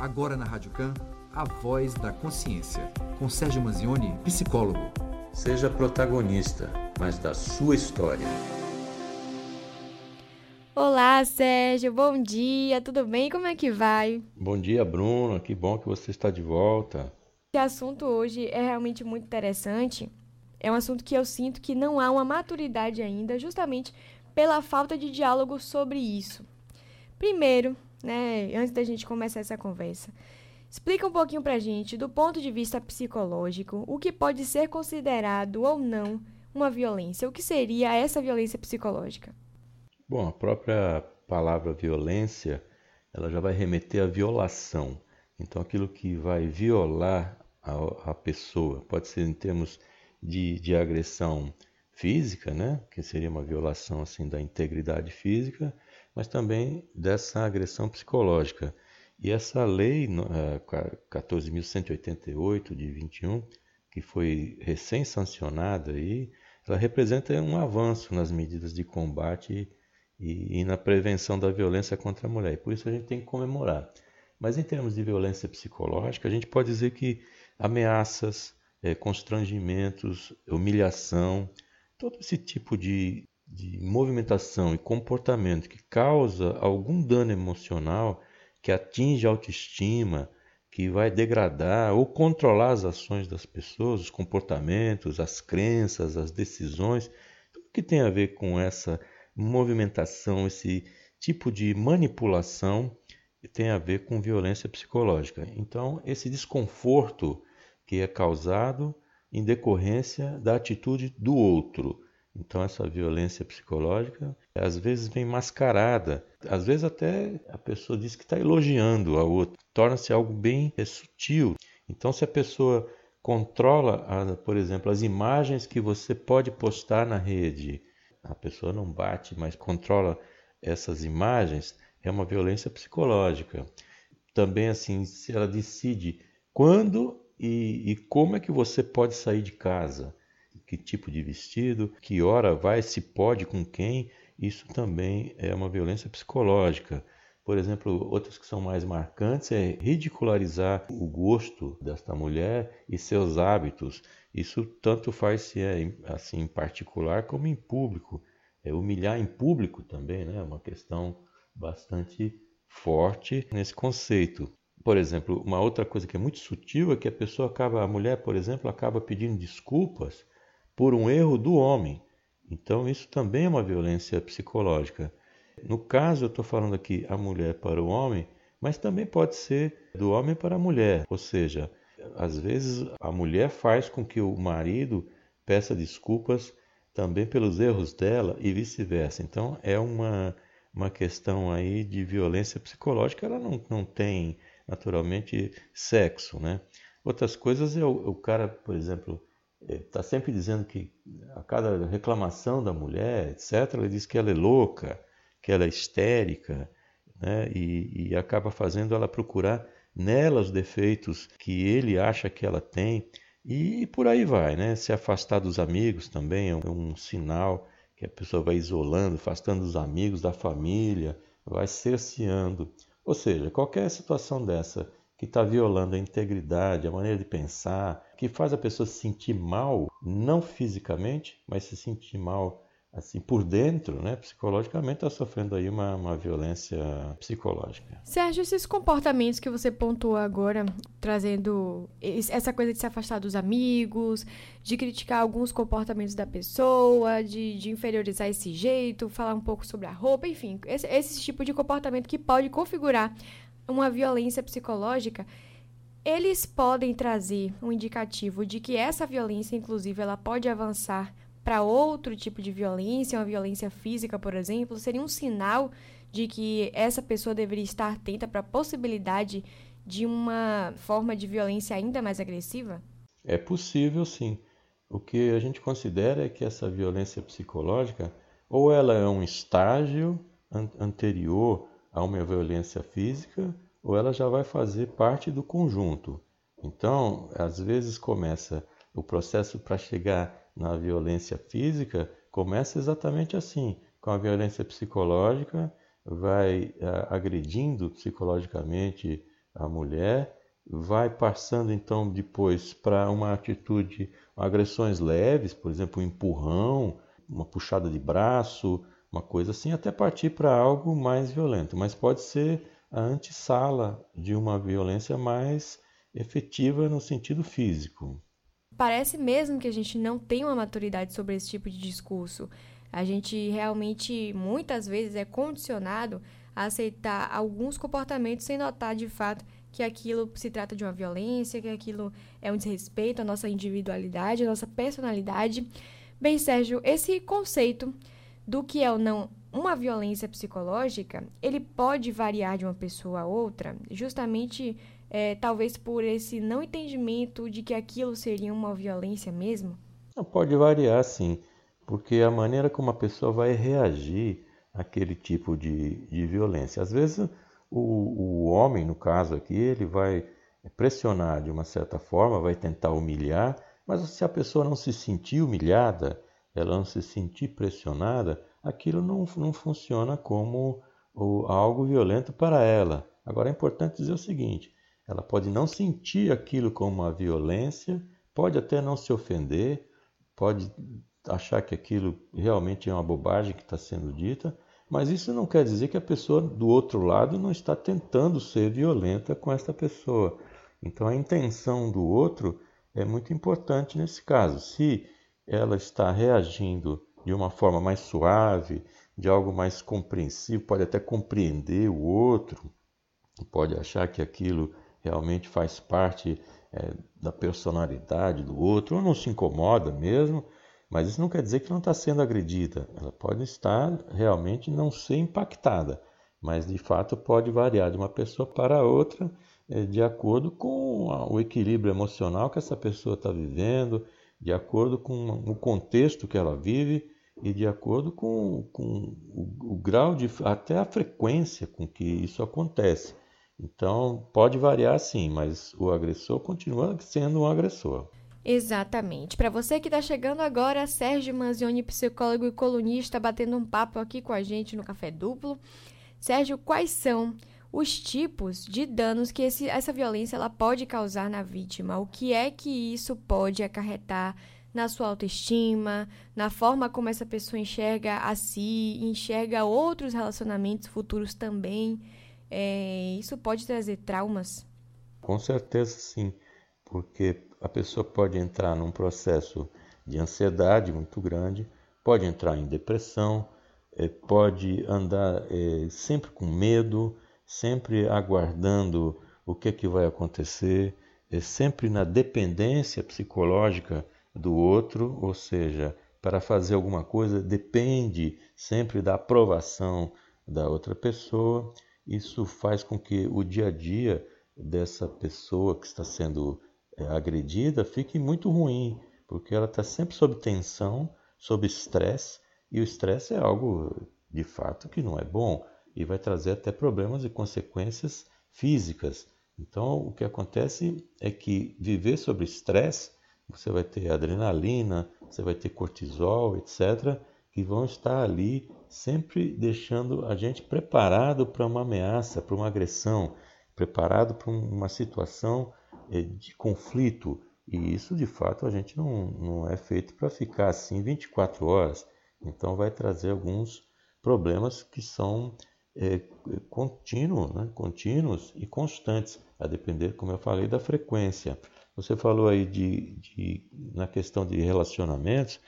Agora na Rádio Can, a voz da consciência, com Sérgio Manzioni, psicólogo. Seja protagonista, mas da sua história. Olá, Sérgio, bom dia, tudo bem? Como é que vai? Bom dia, Bruno, que bom que você está de volta. Esse assunto hoje é realmente muito interessante. É um assunto que eu sinto que não há uma maturidade ainda, justamente pela falta de diálogo sobre isso. Primeiro, né, antes da gente começar essa conversa, explica um pouquinho pra gente, do ponto de vista psicológico, o que pode ser considerado ou não uma violência. O que seria essa violência psicológica? Bom, a própria palavra violência, ela já vai remeter à violação. Então, aquilo que vai violar a, a pessoa, pode ser em termos de, de agressão física, né? que seria uma violação assim da integridade física, mas também dessa agressão psicológica. E essa lei 14.188 eh, de 21, que foi recém-sancionada, aí, ela representa um avanço nas medidas de combate e, e na prevenção da violência contra a mulher. E por isso a gente tem que comemorar. Mas em termos de violência psicológica, a gente pode dizer que ameaças, é, constrangimentos, humilhação, todo esse tipo de, de movimentação e comportamento que causa algum dano emocional, que atinge a autoestima, que vai degradar ou controlar as ações das pessoas, os comportamentos, as crenças, as decisões, tudo que tem a ver com essa movimentação, esse tipo de manipulação tem a ver com violência psicológica. Então, esse desconforto que é causado em decorrência da atitude do outro. Então, essa violência psicológica às vezes vem mascarada, às vezes até a pessoa diz que está elogiando a outra, torna-se algo bem sutil. Então, se a pessoa controla, por exemplo, as imagens que você pode postar na rede, a pessoa não bate, mas controla essas imagens, é uma violência psicológica. Também, assim, se ela decide quando e, e como é que você pode sair de casa, que tipo de vestido, que hora vai, se pode, com quem, isso também é uma violência psicológica. Por exemplo, outras que são mais marcantes é ridicularizar o gosto desta mulher e seus hábitos. Isso tanto faz se é assim em particular como em público. É humilhar em público também, né? É uma questão bastante forte nesse conceito. Por exemplo, uma outra coisa que é muito sutil é que a pessoa acaba, a mulher, por exemplo, acaba pedindo desculpas por um erro do homem. Então isso também é uma violência psicológica. No caso, eu estou falando aqui a mulher para o homem, mas também pode ser do homem para a mulher. Ou seja, às vezes a mulher faz com que o marido peça desculpas também pelos erros dela e vice-versa. Então é uma, uma questão aí de violência psicológica, ela não, não tem naturalmente sexo, né? Outras coisas é o, o cara, por exemplo, está sempre dizendo que a cada reclamação da mulher, etc., ele diz que ela é louca, que ela é histérica, né? e, e acaba fazendo ela procurar nela os defeitos que ele acha que ela tem e por aí vai, né? Se afastar dos amigos também é um sinal que a pessoa vai isolando, afastando os amigos, da família, vai cerceando. Ou seja, qualquer situação dessa que está violando a integridade, a maneira de pensar, que faz a pessoa se sentir mal, não fisicamente, mas se sentir mal assim por dentro, né, psicologicamente está sofrendo aí uma, uma violência psicológica. Sérgio, esses comportamentos que você pontuou agora, trazendo essa coisa de se afastar dos amigos, de criticar alguns comportamentos da pessoa, de, de inferiorizar esse jeito, falar um pouco sobre a roupa, enfim, esse, esse tipo de comportamento que pode configurar uma violência psicológica, eles podem trazer um indicativo de que essa violência, inclusive, ela pode avançar para outro tipo de violência, uma violência física, por exemplo, seria um sinal de que essa pessoa deveria estar atenta para a possibilidade de uma forma de violência ainda mais agressiva? É possível, sim. O que a gente considera é que essa violência psicológica, ou ela é um estágio an anterior a uma violência física, ou ela já vai fazer parte do conjunto. Então, às vezes começa o processo para chegar na violência física começa exatamente assim, com a violência psicológica, vai uh, agredindo psicologicamente a mulher, vai passando então depois para uma atitude, agressões leves, por exemplo, um empurrão, uma puxada de braço, uma coisa assim, até partir para algo mais violento. Mas pode ser a antessala de uma violência mais efetiva no sentido físico. Parece mesmo que a gente não tem uma maturidade sobre esse tipo de discurso. A gente realmente, muitas vezes, é condicionado a aceitar alguns comportamentos sem notar de fato que aquilo se trata de uma violência, que aquilo é um desrespeito à nossa individualidade, à nossa personalidade. Bem, Sérgio, esse conceito do que é ou não uma violência psicológica, ele pode variar de uma pessoa a outra, justamente é, talvez por esse não entendimento de que aquilo seria uma violência mesmo? Pode variar, sim, porque a maneira como a pessoa vai reagir àquele tipo de, de violência. Às vezes o, o homem, no caso aqui, ele vai pressionar de uma certa forma, vai tentar humilhar, mas se a pessoa não se sentir humilhada, ela não se sentir pressionada, aquilo não, não funciona como o, algo violento para ela. Agora é importante dizer o seguinte: ela pode não sentir aquilo como uma violência, pode até não se ofender, pode achar que aquilo realmente é uma bobagem que está sendo dita, mas isso não quer dizer que a pessoa do outro lado não está tentando ser violenta com esta pessoa. Então a intenção do outro é muito importante nesse caso. Se ela está reagindo de uma forma mais suave, de algo mais compreensivo, pode até compreender o outro, pode achar que aquilo realmente faz parte é, da personalidade do outro, ou não se incomoda mesmo, mas isso não quer dizer que não está sendo agredida. Ela pode estar realmente não ser impactada, mas de fato pode variar de uma pessoa para outra é, de acordo com o equilíbrio emocional que essa pessoa está vivendo, de acordo com o contexto que ela vive e de acordo com, com o, o grau de até a frequência com que isso acontece. Então pode variar sim, mas o agressor continua sendo um agressor. Exatamente. Para você que está chegando agora, Sérgio Manzioni, psicólogo e colunista, batendo um papo aqui com a gente no Café Duplo. Sérgio, quais são os tipos de danos que esse, essa violência ela pode causar na vítima? O que é que isso pode acarretar na sua autoestima, na forma como essa pessoa enxerga a si, enxerga outros relacionamentos futuros também? É, isso pode trazer traumas? Com certeza sim, porque a pessoa pode entrar num processo de ansiedade muito grande, pode entrar em depressão, é, pode andar é, sempre com medo, sempre aguardando o que, é que vai acontecer, é sempre na dependência psicológica do outro, ou seja, para fazer alguma coisa depende sempre da aprovação da outra pessoa. Isso faz com que o dia a dia dessa pessoa que está sendo é, agredida fique muito ruim, porque ela está sempre sob tensão, sob estresse, e o estresse é algo de fato que não é bom e vai trazer até problemas e consequências físicas. Então, o que acontece é que viver sob estresse, você vai ter adrenalina, você vai ter cortisol, etc., que vão estar ali sempre deixando a gente preparado para uma ameaça, para uma agressão, preparado para uma situação é, de conflito. E isso, de fato, a gente não, não é feito para ficar assim 24 horas. Então, vai trazer alguns problemas que são é, contínuos, né? contínuos e constantes, a depender, como eu falei, da frequência. Você falou aí de, de, na questão de relacionamentos,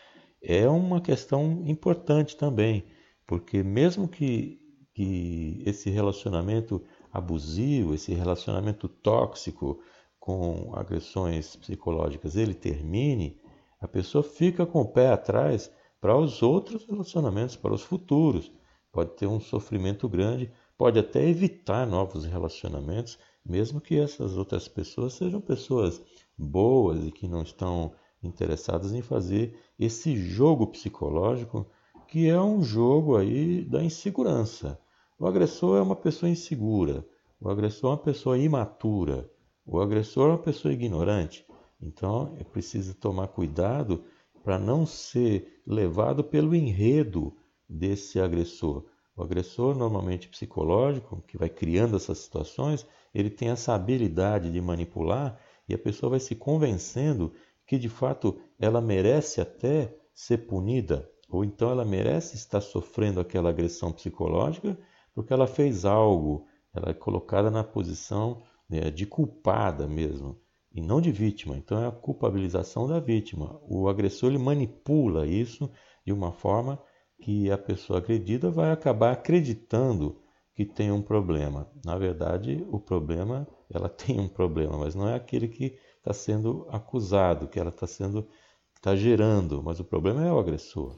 é uma questão importante também, porque mesmo que, que esse relacionamento abusivo, esse relacionamento tóxico, com agressões psicológicas ele termine, a pessoa fica com o pé atrás para os outros relacionamentos, para os futuros. Pode ter um sofrimento grande, pode até evitar novos relacionamentos, mesmo que essas outras pessoas sejam pessoas boas e que não estão interessadas em fazer esse jogo psicológico, que é um jogo aí da insegurança. O agressor é uma pessoa insegura, o agressor é uma pessoa imatura. O agressor é uma pessoa ignorante, então é preciso tomar cuidado para não ser levado pelo enredo desse agressor. O agressor, normalmente psicológico, que vai criando essas situações, ele tem essa habilidade de manipular e a pessoa vai se convencendo que de fato ela merece até ser punida, ou então ela merece estar sofrendo aquela agressão psicológica porque ela fez algo, ela é colocada na posição né, de culpada mesmo, e não de vítima. Então é a culpabilização da vítima. O agressor ele manipula isso de uma forma que a pessoa agredida vai acabar acreditando que tem um problema. Na verdade, o problema, ela tem um problema, mas não é aquele que está sendo acusado, que ela está sendo, está gerando, mas o problema é o agressor.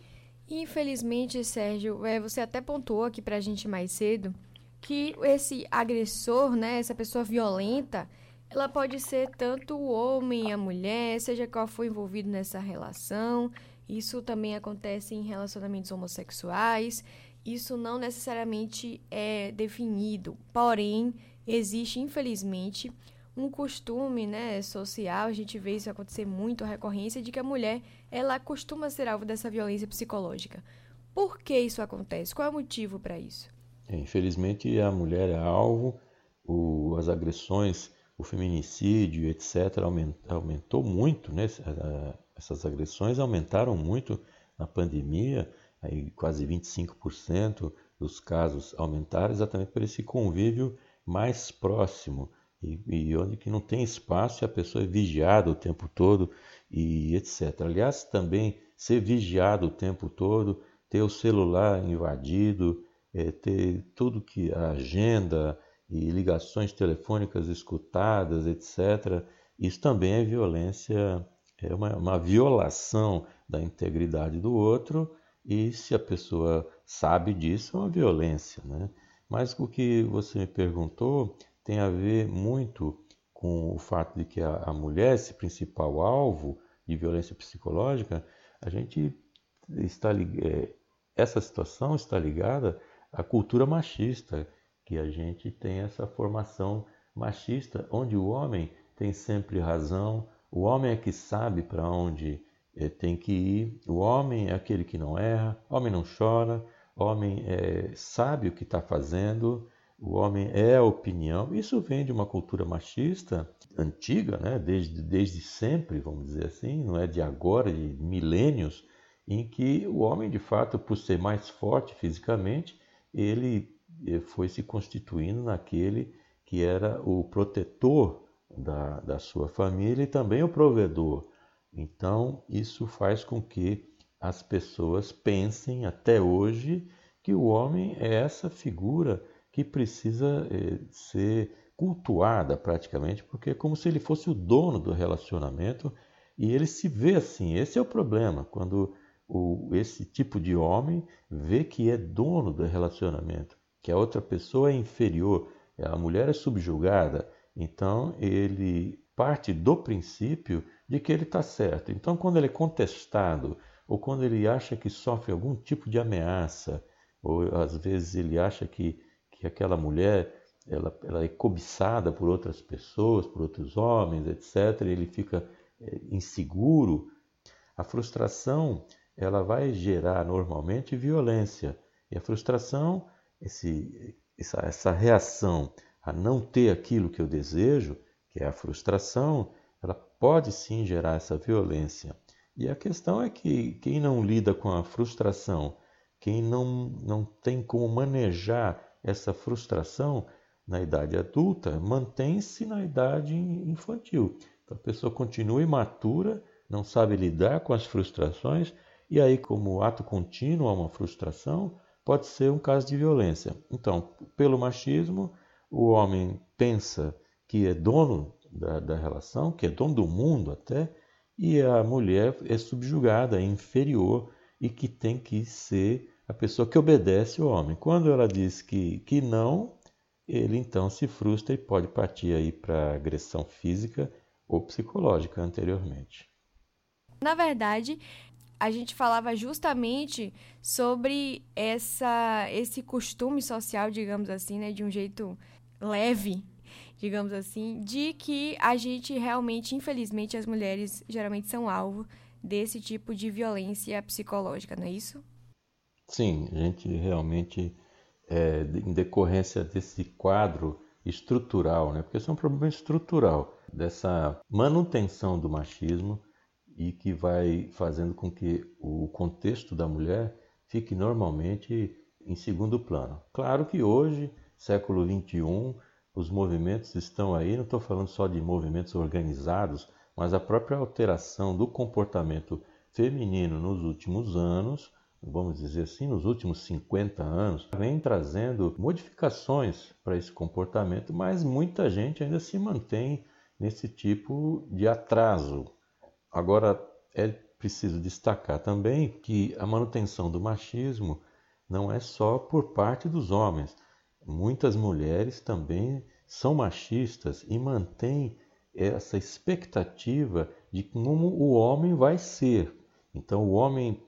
Infelizmente, Sérgio, é, você até pontuou aqui para a gente mais cedo que esse agressor, né, essa pessoa violenta, ela pode ser tanto o homem, a mulher, seja qual for envolvido nessa relação. Isso também acontece em relacionamentos homossexuais. Isso não necessariamente é definido, porém, existe, infelizmente, um costume né, social, a gente vê isso acontecer muito, a recorrência de que a mulher ela costuma ser alvo dessa violência psicológica. Por que isso acontece? Qual é o motivo para isso? É, infelizmente, a mulher é alvo, o, as agressões, o feminicídio, etc., aumentou muito, né? Essas agressões aumentaram muito na pandemia, aí quase 25% dos casos aumentaram exatamente por esse convívio mais próximo e, e, onde que não tem espaço e a pessoa é vigiada o tempo todo e etc. Aliás, também ser vigiado o tempo todo, ter o celular invadido, é, ter tudo que a agenda e ligações telefônicas escutadas, etc. Isso também é violência, é uma, uma violação da integridade do outro e se a pessoa sabe disso, é uma violência. Né? Mas o que você me perguntou tem a ver muito com o fato de que a, a mulher, esse principal alvo de violência psicológica, a gente está é, essa situação está ligada à cultura machista, que a gente tem essa formação machista, onde o homem tem sempre razão, o homem é que sabe para onde é, tem que ir, o homem é aquele que não erra, o homem não chora, o homem é, sabe o que está fazendo, o homem é a opinião. Isso vem de uma cultura machista antiga, né? desde, desde sempre, vamos dizer assim, não é de agora, de milênios, em que o homem, de fato, por ser mais forte fisicamente, ele eh, foi se constituindo naquele que era o protetor da, da sua família e também o provedor. Então, isso faz com que as pessoas pensem até hoje que o homem é essa figura que precisa eh, ser cultuada praticamente, porque é como se ele fosse o dono do relacionamento e ele se vê assim. Esse é o problema, quando o, esse tipo de homem vê que é dono do relacionamento, que a outra pessoa é inferior, a mulher é subjugada, então ele parte do princípio de que ele está certo. Então, quando ele é contestado, ou quando ele acha que sofre algum tipo de ameaça, ou às vezes ele acha que, que aquela mulher ela, ela é cobiçada por outras pessoas, por outros homens, etc., ele fica é, inseguro, a frustração ela vai gerar normalmente violência. E a frustração, esse, essa, essa reação a não ter aquilo que eu desejo, que é a frustração, ela pode sim gerar essa violência. E a questão é que quem não lida com a frustração, quem não, não tem como manejar essa frustração na idade adulta, mantém-se na idade infantil. Então a pessoa continua imatura, não sabe lidar com as frustrações e aí, como ato contínuo a uma frustração, pode ser um caso de violência. Então, pelo machismo, o homem pensa que é dono da, da relação, que é dono do mundo até, e a mulher é subjugada, é inferior e que tem que ser a pessoa que obedece o homem. Quando ela diz que, que não, ele então se frustra e pode partir aí para agressão física ou psicológica anteriormente. Na verdade, a gente falava justamente sobre essa, esse costume social, digamos assim, né, de um jeito leve, digamos assim, de que a gente realmente, infelizmente, as mulheres geralmente são alvo desse tipo de violência psicológica, não é isso? Sim, a gente realmente, é, em decorrência desse quadro estrutural, né? porque isso é um problema estrutural dessa manutenção do machismo e que vai fazendo com que o contexto da mulher fique normalmente em segundo plano. Claro que hoje, século 21, os movimentos estão aí, não estou falando só de movimentos organizados, mas a própria alteração do comportamento feminino nos últimos anos, vamos dizer assim, nos últimos 50 anos, vem trazendo modificações para esse comportamento, mas muita gente ainda se mantém nesse tipo de atraso. Agora, é preciso destacar também que a manutenção do machismo não é só por parte dos homens. Muitas mulheres também são machistas e mantêm essa expectativa de como o homem vai ser. Então, o homem,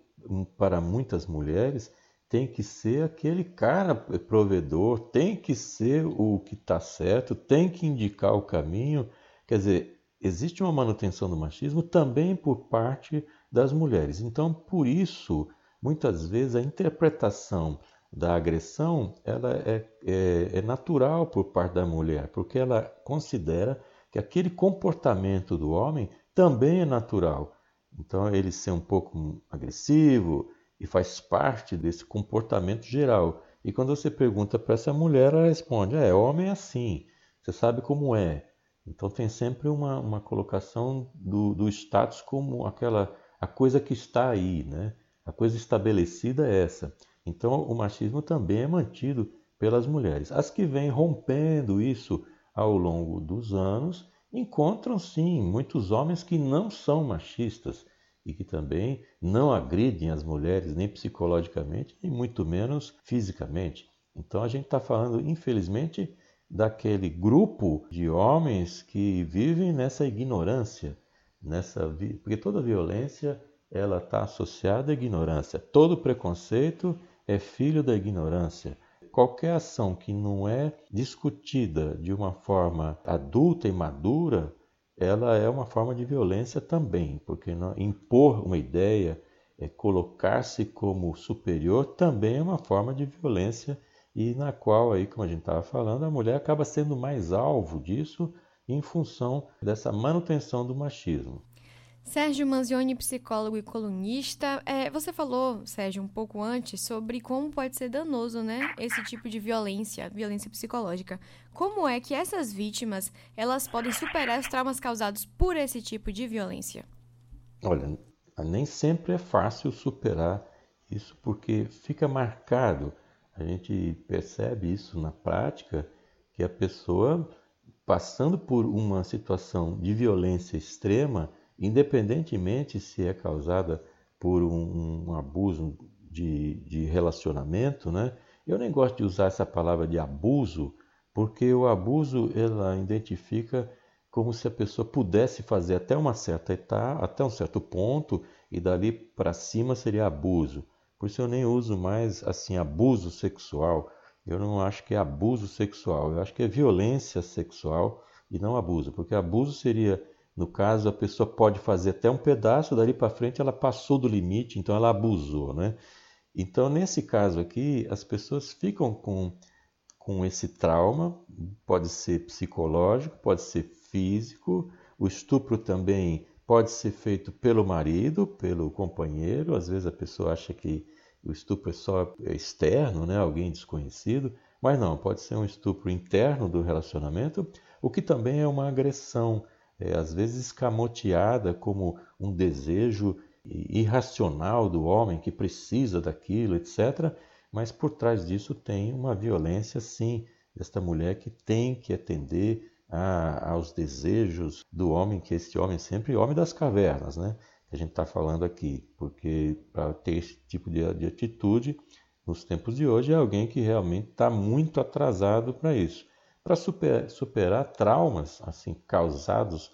para muitas mulheres, tem que ser aquele cara provedor, tem que ser o que está certo, tem que indicar o caminho. Quer dizer, existe uma manutenção do machismo também por parte das mulheres. Então, por isso, muitas vezes a interpretação da agressão ela é, é, é natural por parte da mulher, porque ela considera que aquele comportamento do homem também é natural. Então, ele ser um pouco agressivo e faz parte desse comportamento geral. E quando você pergunta para essa mulher, ela responde: é, homem é assim, você sabe como é. Então, tem sempre uma, uma colocação do, do status como aquela a coisa que está aí, né? A coisa estabelecida é essa. Então, o machismo também é mantido pelas mulheres. As que vêm rompendo isso ao longo dos anos encontram sim muitos homens que não são machistas e que também não agridem as mulheres nem psicologicamente, nem muito menos fisicamente. Então a gente está falando, infelizmente, daquele grupo de homens que vivem nessa ignorância, nessa porque toda violência ela está associada à ignorância, todo preconceito é filho da ignorância. Qualquer ação que não é discutida de uma forma adulta e madura, ela é uma forma de violência também, porque impor uma ideia, é, colocar-se como superior, também é uma forma de violência e na qual, aí, como a gente estava falando, a mulher acaba sendo mais alvo disso em função dessa manutenção do machismo. Sérgio Manzioni, psicólogo e colunista. É, você falou, Sérgio, um pouco antes sobre como pode ser danoso, né, esse tipo de violência, violência psicológica. Como é que essas vítimas elas podem superar os traumas causados por esse tipo de violência? Olha, nem sempre é fácil superar isso porque fica marcado. A gente percebe isso na prática que a pessoa passando por uma situação de violência extrema independentemente se é causada por um, um abuso de, de, relacionamento, né? Eu nem gosto de usar essa palavra de abuso, porque o abuso ela identifica como se a pessoa pudesse fazer até uma certa etapa, até um certo ponto, e dali para cima seria abuso. Por isso eu nem uso mais assim abuso sexual. Eu não acho que é abuso sexual, eu acho que é violência sexual e não abuso, porque abuso seria no caso, a pessoa pode fazer até um pedaço, dali para frente ela passou do limite, então ela abusou, né? Então, nesse caso aqui, as pessoas ficam com, com esse trauma, pode ser psicológico, pode ser físico, o estupro também pode ser feito pelo marido, pelo companheiro, às vezes a pessoa acha que o estupro é só externo, né? alguém desconhecido, mas não, pode ser um estupro interno do relacionamento, o que também é uma agressão é, às vezes escamoteada como um desejo irracional do homem que precisa daquilo, etc. Mas por trás disso tem uma violência, sim, desta mulher que tem que atender a, aos desejos do homem, que esse homem sempre homem das cavernas, né? Que a gente está falando aqui, porque para ter esse tipo de, de atitude nos tempos de hoje é alguém que realmente está muito atrasado para isso. Para super, superar traumas assim causados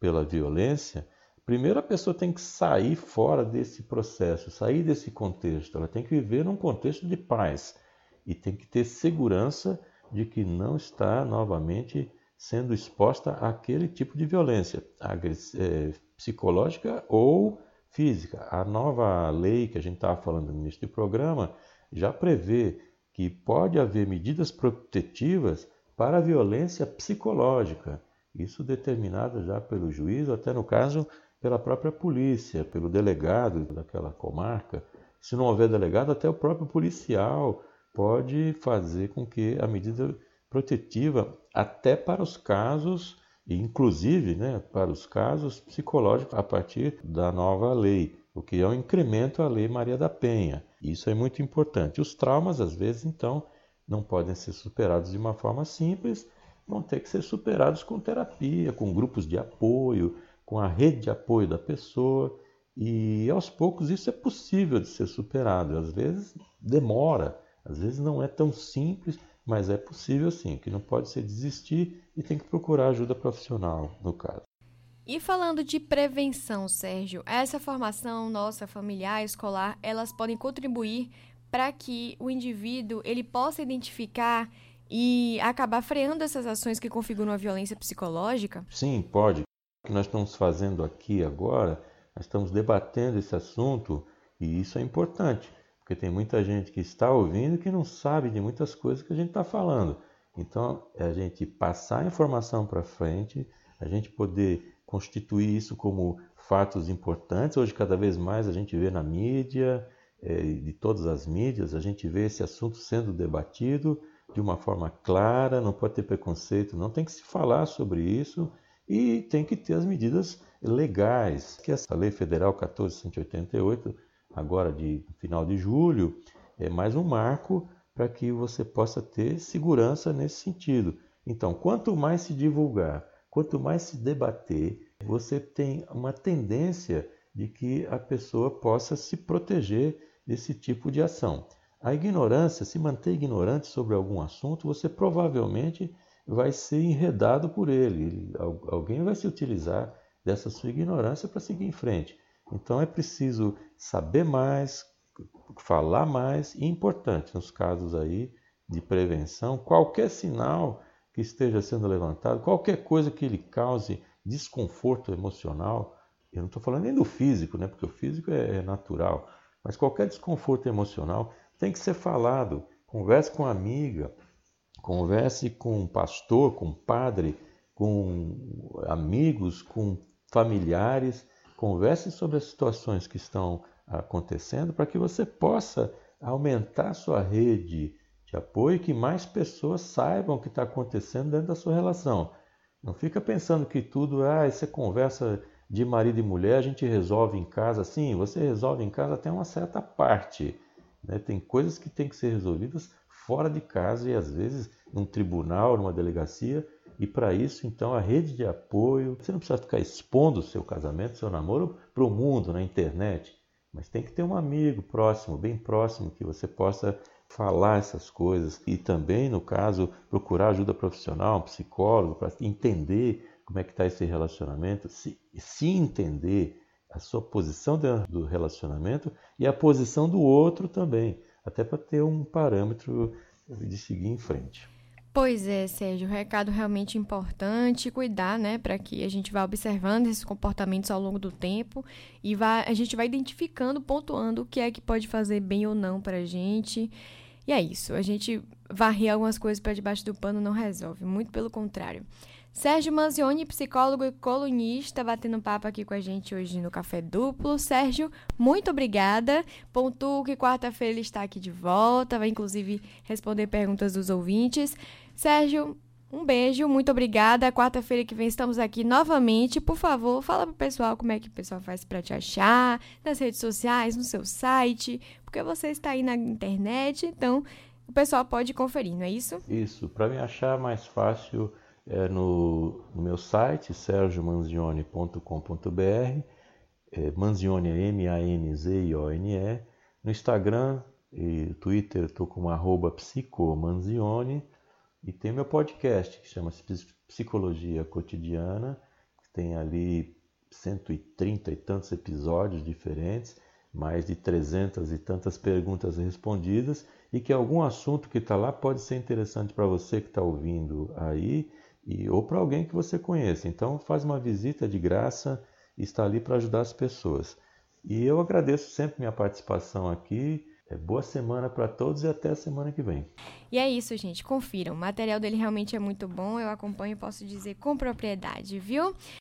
pela violência, primeiro a pessoa tem que sair fora desse processo, sair desse contexto. Ela tem que viver num contexto de paz e tem que ter segurança de que não está novamente sendo exposta àquele tipo de violência é, psicológica ou física. A nova lei que a gente estava falando do programa já prevê que pode haver medidas protetivas para a violência psicológica. Isso determinado já pelo juiz, ou até no caso pela própria polícia, pelo delegado daquela comarca. Se não houver delegado, até o próprio policial pode fazer com que a medida protetiva, até para os casos, inclusive né, para os casos psicológicos, a partir da nova lei, o que é um incremento à Lei Maria da Penha. Isso é muito importante. Os traumas, às vezes, então, não podem ser superados de uma forma simples, vão ter que ser superados com terapia, com grupos de apoio, com a rede de apoio da pessoa. E aos poucos isso é possível de ser superado. Às vezes demora, às vezes não é tão simples, mas é possível sim. Que não pode ser desistir e tem que procurar ajuda profissional, no caso. E falando de prevenção, Sérgio, essa formação nossa familiar, escolar, elas podem contribuir para que o indivíduo ele possa identificar e acabar freando essas ações que configuram a violência psicológica? Sim, pode. O que nós estamos fazendo aqui agora, nós estamos debatendo esse assunto e isso é importante, porque tem muita gente que está ouvindo que não sabe de muitas coisas que a gente está falando. Então, é a gente passar a informação para frente, a gente poder constituir isso como fatos importantes. Hoje, cada vez mais, a gente vê na mídia, de todas as mídias, a gente vê esse assunto sendo debatido de uma forma clara, não pode ter preconceito, não tem que se falar sobre isso e tem que ter as medidas legais, que essa Lei Federal 1488, agora de final de julho, é mais um marco para que você possa ter segurança nesse sentido. Então, quanto mais se divulgar, Quanto mais se debater, você tem uma tendência de que a pessoa possa se proteger desse tipo de ação. A ignorância, se manter ignorante sobre algum assunto, você provavelmente vai ser enredado por ele. Alguém vai se utilizar dessa sua ignorância para seguir em frente. Então é preciso saber mais, falar mais e importante nos casos aí de prevenção, qualquer sinal que esteja sendo levantado, qualquer coisa que lhe cause desconforto emocional, eu não estou falando nem do físico, né, porque o físico é, é natural, mas qualquer desconforto emocional tem que ser falado. Converse com a amiga, converse com um pastor, com um padre, com amigos, com familiares, converse sobre as situações que estão acontecendo para que você possa aumentar sua rede de apoio e que mais pessoas saibam o que está acontecendo dentro da sua relação. Não fica pensando que tudo, ah, essa conversa de marido e mulher a gente resolve em casa. Sim, você resolve em casa até uma certa parte. Né? Tem coisas que têm que ser resolvidas fora de casa e às vezes num tribunal, numa delegacia. E para isso, então, a rede de apoio. Você não precisa ficar expondo o seu casamento, seu namoro para o mundo, na internet. Mas tem que ter um amigo próximo, bem próximo, que você possa falar essas coisas e também, no caso, procurar ajuda profissional, um psicólogo, para entender como é que está esse relacionamento, se, se entender a sua posição dentro do relacionamento e a posição do outro também, até para ter um parâmetro de seguir em frente. Pois é, Sérgio, um recado realmente importante, cuidar, né, para que a gente vá observando esses comportamentos ao longo do tempo e vá, a gente vai identificando, pontuando o que é que pode fazer bem ou não para a gente. E é isso, a gente varrer algumas coisas para debaixo do pano não resolve, muito pelo contrário. Sérgio Manzioni, psicólogo e colunista, batendo papo aqui com a gente hoje no Café Duplo. Sérgio, muito obrigada. Pontuo que quarta-feira ele está aqui de volta, vai inclusive responder perguntas dos ouvintes. Sérgio, um beijo, muito obrigada. Quarta-feira que vem estamos aqui novamente. Por favor, fala pro pessoal como é que o pessoal faz para te achar, nas redes sociais, no seu site, porque você está aí na internet, então o pessoal pode conferir, não é isso? Isso, para me achar mais fácil é no, no meu site, sergiomanzione.com.br, é, Manzione é M-A-N-Z-I-O-N-E, no Instagram e Twitter estou como arroba psicomanzione, e tem meu podcast que chama-se Psicologia Cotidiana, que tem ali 130 e tantos episódios diferentes, mais de 300 e tantas perguntas respondidas, e que algum assunto que está lá pode ser interessante para você que está ouvindo aí, e, ou para alguém que você conheça. Então faz uma visita de graça e está ali para ajudar as pessoas. E eu agradeço sempre minha participação aqui É, boa semana para todos e até a semana que vem. E é isso, gente. Confiram. O material dele realmente é muito bom. Eu acompanho e posso dizer com propriedade, viu?